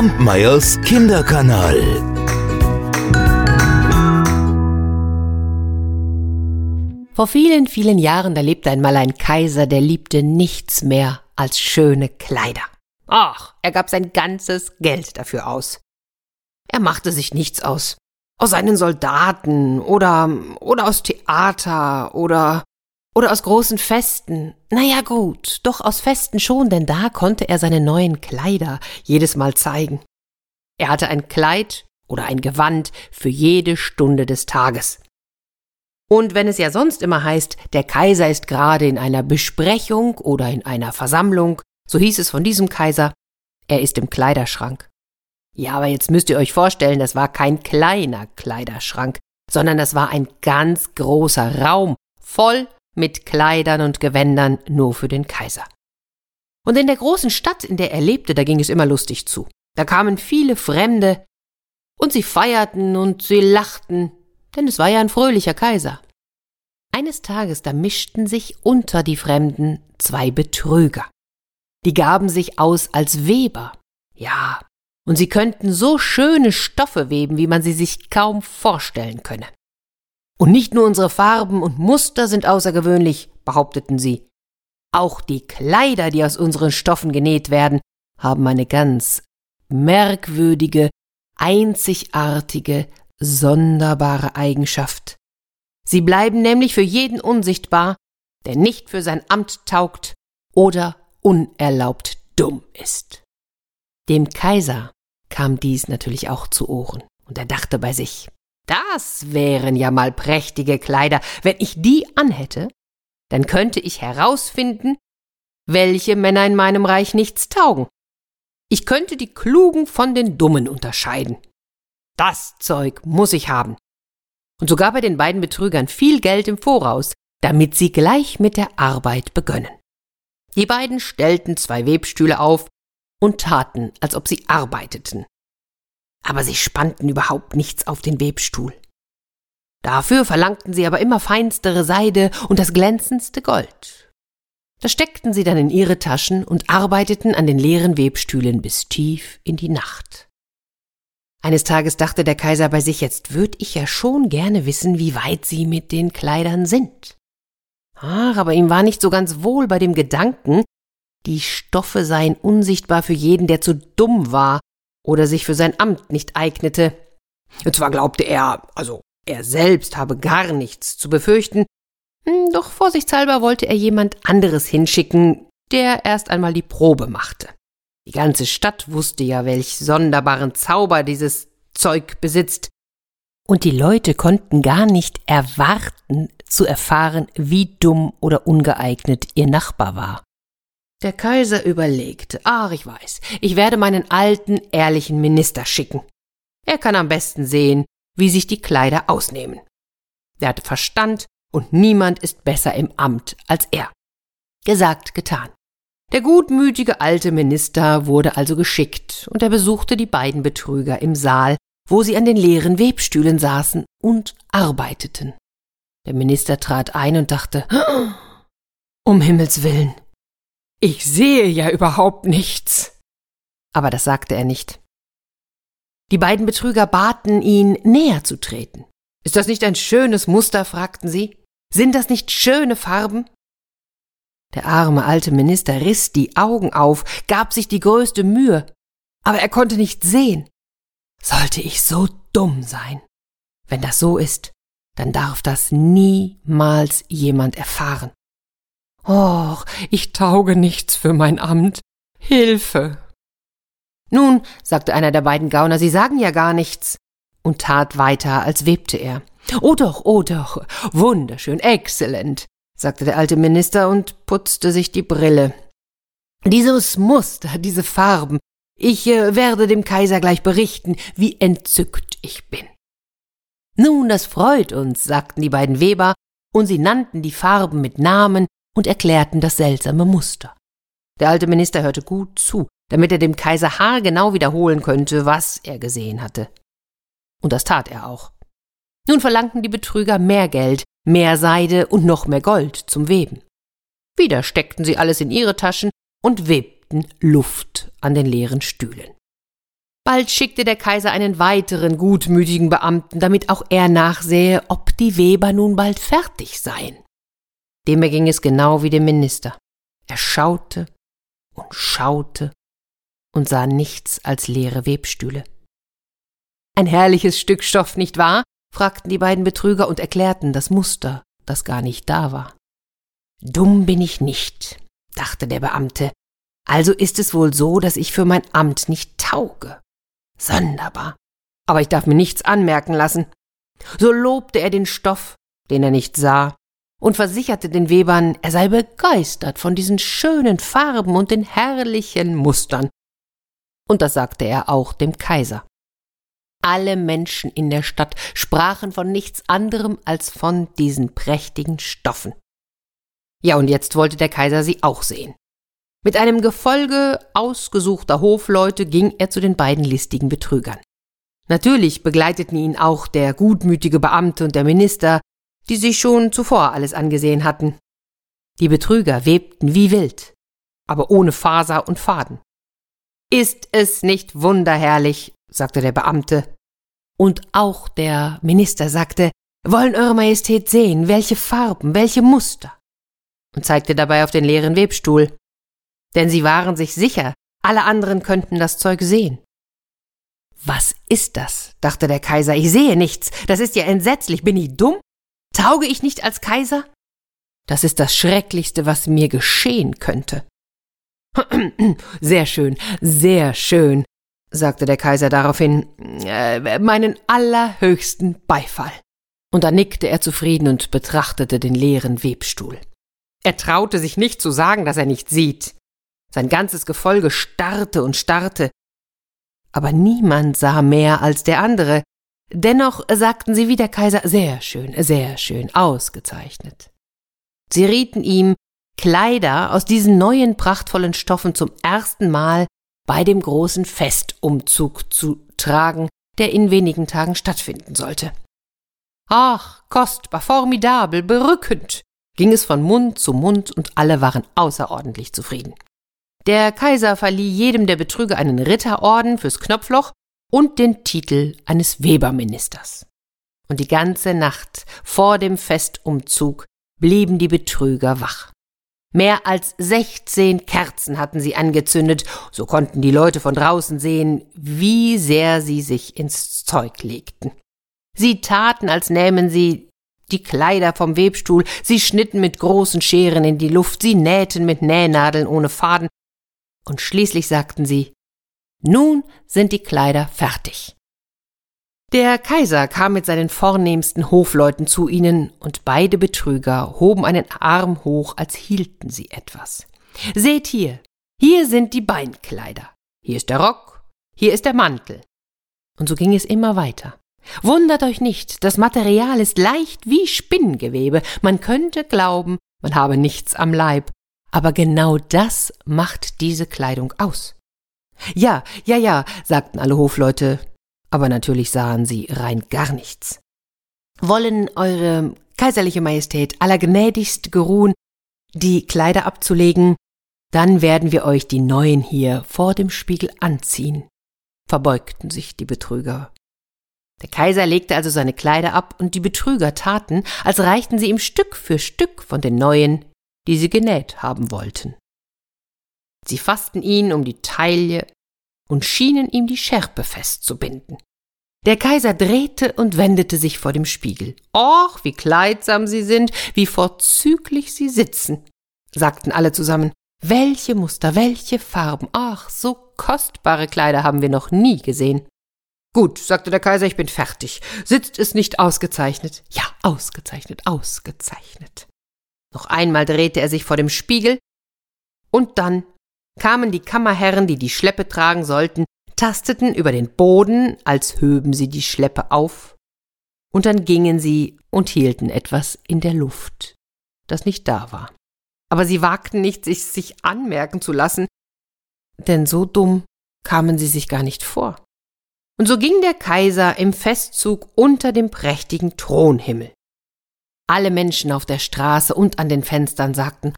Kampmeyers Kinderkanal. Vor vielen, vielen Jahren, da lebte einmal ein Kaiser, der liebte nichts mehr als schöne Kleider. Ach, er gab sein ganzes Geld dafür aus. Er machte sich nichts aus. Aus seinen Soldaten oder, oder aus Theater oder, oder aus großen Festen. Naja, gut, doch aus Festen schon, denn da konnte er seine neuen Kleider jedes Mal zeigen. Er hatte ein Kleid oder ein Gewand für jede Stunde des Tages. Und wenn es ja sonst immer heißt, der Kaiser ist gerade in einer Besprechung oder in einer Versammlung, so hieß es von diesem Kaiser, er ist im Kleiderschrank. Ja, aber jetzt müsst ihr euch vorstellen, das war kein kleiner Kleiderschrank, sondern das war ein ganz großer Raum, voll mit Kleidern und Gewändern nur für den Kaiser. Und in der großen Stadt, in der er lebte, da ging es immer lustig zu. Da kamen viele Fremde, und sie feierten und sie lachten, denn es war ja ein fröhlicher Kaiser. Eines Tages da mischten sich unter die Fremden zwei Betrüger. Die gaben sich aus als Weber. Ja, und sie könnten so schöne Stoffe weben, wie man sie sich kaum vorstellen könne. Und nicht nur unsere Farben und Muster sind außergewöhnlich, behaupteten sie. Auch die Kleider, die aus unseren Stoffen genäht werden, haben eine ganz merkwürdige, einzigartige, sonderbare Eigenschaft. Sie bleiben nämlich für jeden unsichtbar, der nicht für sein Amt taugt oder unerlaubt dumm ist. Dem Kaiser kam dies natürlich auch zu Ohren, und er dachte bei sich, das wären ja mal prächtige Kleider, wenn ich die anhätte, dann könnte ich herausfinden, welche Männer in meinem Reich nichts taugen. Ich könnte die Klugen von den Dummen unterscheiden. Das Zeug muss ich haben. Und so gab er den beiden Betrügern viel Geld im Voraus, damit sie gleich mit der Arbeit begönnen. Die beiden stellten zwei Webstühle auf und taten, als ob sie arbeiteten. Aber sie spannten überhaupt nichts auf den Webstuhl. Dafür verlangten sie aber immer feinstere Seide und das glänzendste Gold. Das steckten sie dann in ihre Taschen und arbeiteten an den leeren Webstühlen bis tief in die Nacht. Eines Tages dachte der Kaiser bei sich, jetzt würd ich ja schon gerne wissen, wie weit sie mit den Kleidern sind. Ach, aber ihm war nicht so ganz wohl bei dem Gedanken, die Stoffe seien unsichtbar für jeden, der zu dumm war oder sich für sein Amt nicht eignete. Zwar glaubte er, also er selbst habe gar nichts zu befürchten, hm, doch vorsichtshalber wollte er jemand anderes hinschicken, der erst einmal die Probe machte. Die ganze Stadt wusste ja, welch sonderbaren Zauber dieses Zeug besitzt. Und die Leute konnten gar nicht erwarten zu erfahren, wie dumm oder ungeeignet ihr Nachbar war. Der Kaiser überlegte, ach, ich weiß, ich werde meinen alten, ehrlichen Minister schicken. Er kann am besten sehen, wie sich die Kleider ausnehmen. Er hatte Verstand und niemand ist besser im Amt als er. Gesagt, getan. Der gutmütige alte Minister wurde also geschickt, und er besuchte die beiden Betrüger im Saal, wo sie an den leeren Webstühlen saßen und arbeiteten. Der Minister trat ein und dachte, um Himmels willen, ich sehe ja überhaupt nichts. Aber das sagte er nicht. Die beiden Betrüger baten ihn, näher zu treten. Ist das nicht ein schönes Muster? fragten sie. Sind das nicht schöne Farben? Der arme alte Minister riss die Augen auf, gab sich die größte Mühe, aber er konnte nicht sehen. Sollte ich so dumm sein? Wenn das so ist, dann darf das niemals jemand erfahren. Och, ich tauge nichts für mein Amt. Hilfe. Nun, sagte einer der beiden Gauner, Sie sagen ja gar nichts, und tat weiter, als webte er. Oh doch, oh doch, wunderschön, exzellent sagte der alte Minister und putzte sich die Brille. Dieses Muster, diese Farben, ich äh, werde dem Kaiser gleich berichten, wie entzückt ich bin. Nun, das freut uns, sagten die beiden Weber, und sie nannten die Farben mit Namen und erklärten das seltsame Muster. Der alte Minister hörte gut zu, damit er dem Kaiser haargenau wiederholen könnte, was er gesehen hatte. Und das tat er auch. Nun verlangten die Betrüger mehr Geld, mehr Seide und noch mehr Gold zum Weben. Wieder steckten sie alles in ihre Taschen und webten Luft an den leeren Stühlen. Bald schickte der Kaiser einen weiteren gutmütigen Beamten, damit auch er nachsähe, ob die Weber nun bald fertig seien. Dem erging es genau wie dem Minister. Er schaute und schaute und sah nichts als leere Webstühle. Ein herrliches Stück Stoff, nicht wahr? fragten die beiden Betrüger und erklärten das Muster, das gar nicht da war. Dumm bin ich nicht, dachte der Beamte. Also ist es wohl so, dass ich für mein Amt nicht tauge. Sonderbar. Aber ich darf mir nichts anmerken lassen. So lobte er den Stoff, den er nicht sah, und versicherte den Webern, er sei begeistert von diesen schönen Farben und den herrlichen Mustern. Und das sagte er auch dem Kaiser. Alle Menschen in der Stadt sprachen von nichts anderem als von diesen prächtigen Stoffen. Ja, und jetzt wollte der Kaiser sie auch sehen. Mit einem Gefolge ausgesuchter Hofleute ging er zu den beiden listigen Betrügern. Natürlich begleiteten ihn auch der gutmütige Beamte und der Minister, die sich schon zuvor alles angesehen hatten. Die Betrüger webten wie wild, aber ohne Faser und Faden. Ist es nicht wunderherrlich, sagte der Beamte. Und auch der Minister sagte, wollen Eure Majestät sehen, welche Farben, welche Muster und zeigte dabei auf den leeren Webstuhl. Denn sie waren sich sicher, alle anderen könnten das Zeug sehen. Was ist das? dachte der Kaiser. Ich sehe nichts. Das ist ja entsetzlich. Bin ich dumm? Tauge ich nicht als Kaiser? Das ist das Schrecklichste, was mir geschehen könnte. Sehr schön, sehr schön, sagte der Kaiser daraufhin, äh, meinen allerhöchsten Beifall. Und dann nickte er zufrieden und betrachtete den leeren Webstuhl. Er traute sich nicht zu sagen, dass er nicht sieht. Sein ganzes Gefolge starrte und starrte. Aber niemand sah mehr als der andere. Dennoch sagten sie wie der Kaiser sehr schön, sehr schön, ausgezeichnet. Sie rieten ihm, Kleider aus diesen neuen prachtvollen Stoffen zum ersten Mal bei dem großen Festumzug zu tragen, der in wenigen Tagen stattfinden sollte. Ach, kostbar, formidabel, berückend, ging es von Mund zu Mund und alle waren außerordentlich zufrieden. Der Kaiser verlieh jedem der Betrüger einen Ritterorden fürs Knopfloch und den Titel eines Weberministers. Und die ganze Nacht vor dem Festumzug blieben die Betrüger wach. Mehr als sechzehn Kerzen hatten sie angezündet, so konnten die Leute von draußen sehen, wie sehr sie sich ins Zeug legten. Sie taten, als nähmen sie die Kleider vom Webstuhl, sie schnitten mit großen Scheren in die Luft, sie nähten mit Nähnadeln ohne Faden, und schließlich sagten sie Nun sind die Kleider fertig. Der Kaiser kam mit seinen vornehmsten Hofleuten zu ihnen, und beide Betrüger hoben einen Arm hoch, als hielten sie etwas. Seht hier, hier sind die Beinkleider, hier ist der Rock, hier ist der Mantel. Und so ging es immer weiter. Wundert euch nicht, das Material ist leicht wie Spinngewebe. Man könnte glauben, man habe nichts am Leib. Aber genau das macht diese Kleidung aus. Ja, ja, ja, sagten alle Hofleute, aber natürlich sahen sie rein gar nichts. Wollen Eure Kaiserliche Majestät allergnädigst geruhen, die Kleider abzulegen, dann werden wir euch die neuen hier vor dem Spiegel anziehen, verbeugten sich die Betrüger der Kaiser legte also seine Kleider ab, und die Betrüger taten, als reichten sie ihm Stück für Stück von den neuen, die sie genäht haben wollten. Sie fassten ihn um die Taille und schienen ihm die Schärpe festzubinden. Der Kaiser drehte und wendete sich vor dem Spiegel. Och, wie kleidsam sie sind, wie vorzüglich sie sitzen, sagten alle zusammen. Welche Muster, welche Farben, ach, so kostbare Kleider haben wir noch nie gesehen. Gut, sagte der Kaiser, ich bin fertig. Sitzt es nicht ausgezeichnet? Ja, ausgezeichnet, ausgezeichnet. Noch einmal drehte er sich vor dem Spiegel, und dann kamen die Kammerherren, die die Schleppe tragen sollten, tasteten über den Boden, als höben sie die Schleppe auf, und dann gingen sie und hielten etwas in der Luft, das nicht da war. Aber sie wagten nicht, sich, sich anmerken zu lassen, denn so dumm kamen sie sich gar nicht vor. Und so ging der Kaiser im Festzug unter dem prächtigen Thronhimmel. Alle Menschen auf der Straße und an den Fenstern sagten,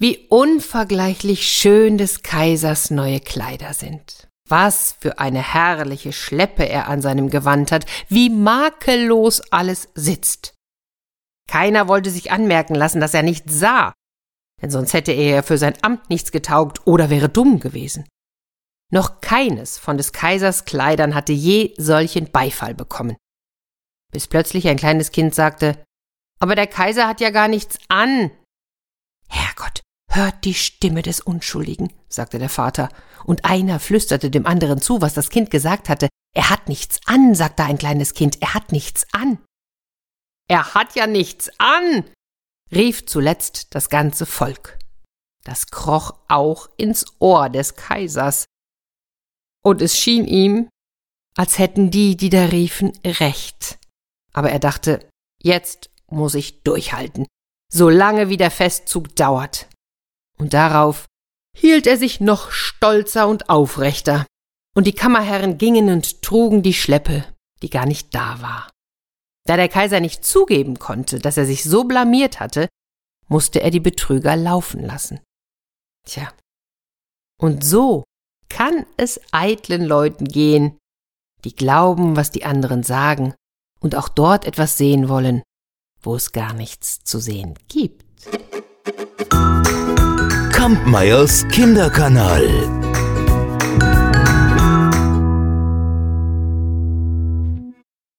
wie unvergleichlich schön des Kaisers neue Kleider sind. Was für eine herrliche Schleppe er an seinem Gewand hat, wie makellos alles sitzt. Keiner wollte sich anmerken lassen, dass er nichts sah, denn sonst hätte er ja für sein Amt nichts getaugt oder wäre dumm gewesen. Noch keines von des Kaisers Kleidern hatte je solchen Beifall bekommen. Bis plötzlich ein kleines Kind sagte, aber der Kaiser hat ja gar nichts an. Herrgott, hört die Stimme des Unschuldigen, sagte der Vater, und einer flüsterte dem anderen zu, was das Kind gesagt hatte. Er hat nichts an, sagte ein kleines Kind, er hat nichts an. Er hat ja nichts an, rief zuletzt das ganze Volk. Das kroch auch ins Ohr des Kaisers. Und es schien ihm, als hätten die, die da riefen, recht. Aber er dachte, jetzt muss ich durchhalten, solange wie der Festzug dauert. Und darauf hielt er sich noch stolzer und aufrechter, und die Kammerherren gingen und trugen die Schleppe, die gar nicht da war. Da der Kaiser nicht zugeben konnte, dass er sich so blamiert hatte, musste er die Betrüger laufen lassen. Tja. Und so kann es eitlen Leuten gehen, die glauben, was die anderen sagen und auch dort etwas sehen wollen, wo es gar nichts zu sehen gibt. Kampmeyers Kinderkanal.